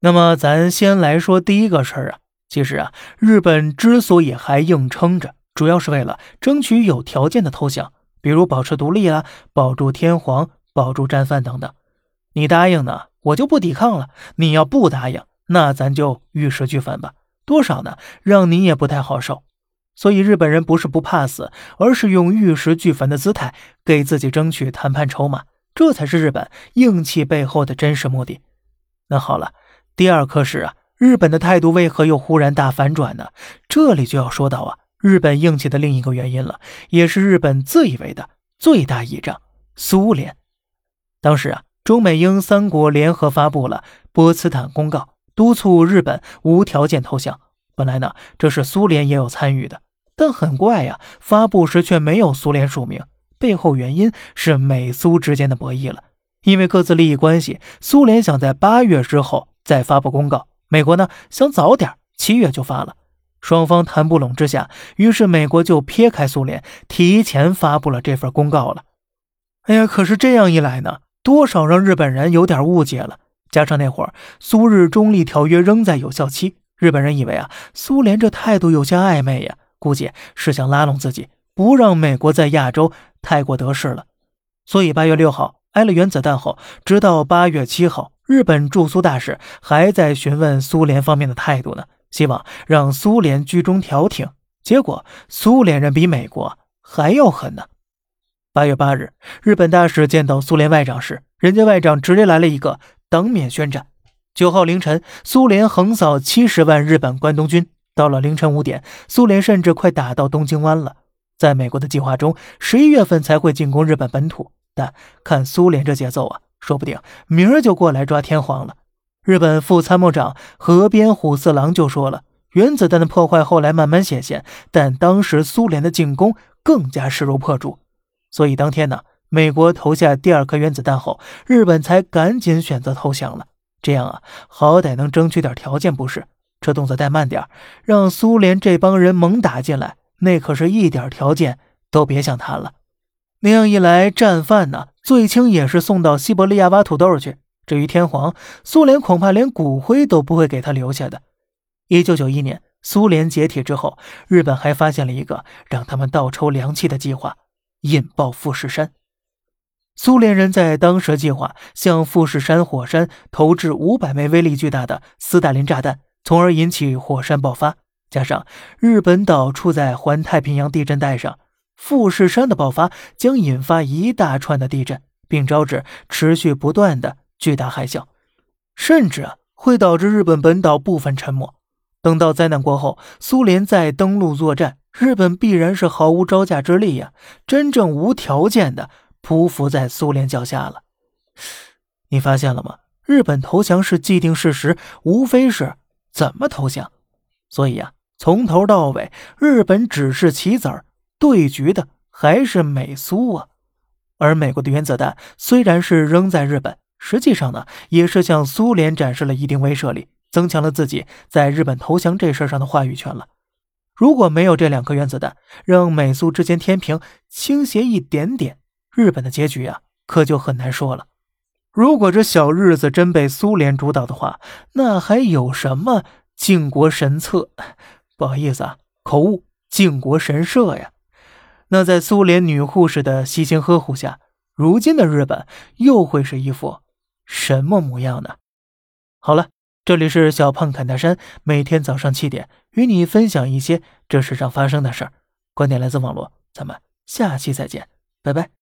那么咱先来说第一个事儿啊，其实啊，日本之所以还硬撑着，主要是为了争取有条件的投降，比如保持独立啊，保住天皇，保住战犯等等。你答应呢，我就不抵抗了；你要不答应，那咱就玉石俱焚吧。多少呢？让你也不太好受。所以日本人不是不怕死，而是用玉石俱焚的姿态给自己争取谈判筹码，这才是日本硬气背后的真实目的。那好了，第二颗是啊，日本的态度为何又忽然大反转呢？这里就要说到啊，日本硬气的另一个原因了，也是日本自以为的最大倚仗——苏联。当时啊，中美英三国联合发布了波茨坦公告，督促日本无条件投降。本来呢，这是苏联也有参与的。但很怪呀，发布时却没有苏联署名，背后原因是美苏之间的博弈了。因为各自利益关系，苏联想在八月之后再发布公告，美国呢想早点七月就发了。双方谈不拢之下，于是美国就撇开苏联，提前发布了这份公告了。哎呀，可是这样一来呢，多少让日本人有点误解了。加上那会儿苏日中立条约仍在有效期，日本人以为啊，苏联这态度有些暧昧呀。估计是想拉拢自己，不让美国在亚洲太过得势了。所以八月六号挨了原子弹后，直到八月七号，日本驻苏大使还在询问苏联方面的态度呢，希望让苏联居中调停。结果苏联人比美国还要狠呢。八月八日，日本大使见到苏联外长时，人家外长直接来了一个当面宣战。九号凌晨，苏联横扫七十万日本关东军。到了凌晨五点，苏联甚至快打到东京湾了。在美国的计划中，十一月份才会进攻日本本土。但看苏联这节奏啊，说不定明儿就过来抓天皇了。日本副参谋长河边虎四郎就说了：“原子弹的破坏后来慢慢显现，但当时苏联的进攻更加势如破竹。所以当天呢，美国投下第二颗原子弹后，日本才赶紧选择投降了。这样啊，好歹能争取点条件，不是？”这动作带慢点，让苏联这帮人猛打进来，那可是一点条件都别想谈了。那样一来，战犯呢，最轻也是送到西伯利亚挖土豆去。至于天皇，苏联恐怕连骨灰都不会给他留下的。一九九一年，苏联解体之后，日本还发现了一个让他们倒抽凉气的计划——引爆富士山。苏联人在当时计划向富士山火山投掷五百枚威力巨大的斯大林炸弹。从而引起火山爆发，加上日本岛处在环太平洋地震带上，富士山的爆发将引发一大串的地震，并招致持续不断的巨大海啸，甚至啊会导致日本本岛部分沉没。等到灾难过后，苏联再登陆作战，日本必然是毫无招架之力呀，真正无条件的匍匐在苏联脚下了。你发现了吗？日本投降是既定事实，无非是。怎么投降？所以呀，从头到尾，日本只是棋子儿，对局的还是美苏啊。而美国的原子弹虽然是扔在日本，实际上呢，也是向苏联展示了一定威慑力，增强了自己在日本投降这事上的话语权了。如果没有这两颗原子弹，让美苏之间天平倾斜一点点，日本的结局啊，可就很难说了。如果这小日子真被苏联主导的话，那还有什么靖国神策？不好意思啊，口误，靖国神社呀。那在苏联女护士的悉心呵护下，如今的日本又会是一副什么模样呢？好了，这里是小胖侃大山，每天早上七点与你分享一些这世上发生的事儿，观点来自网络，咱们下期再见，拜拜。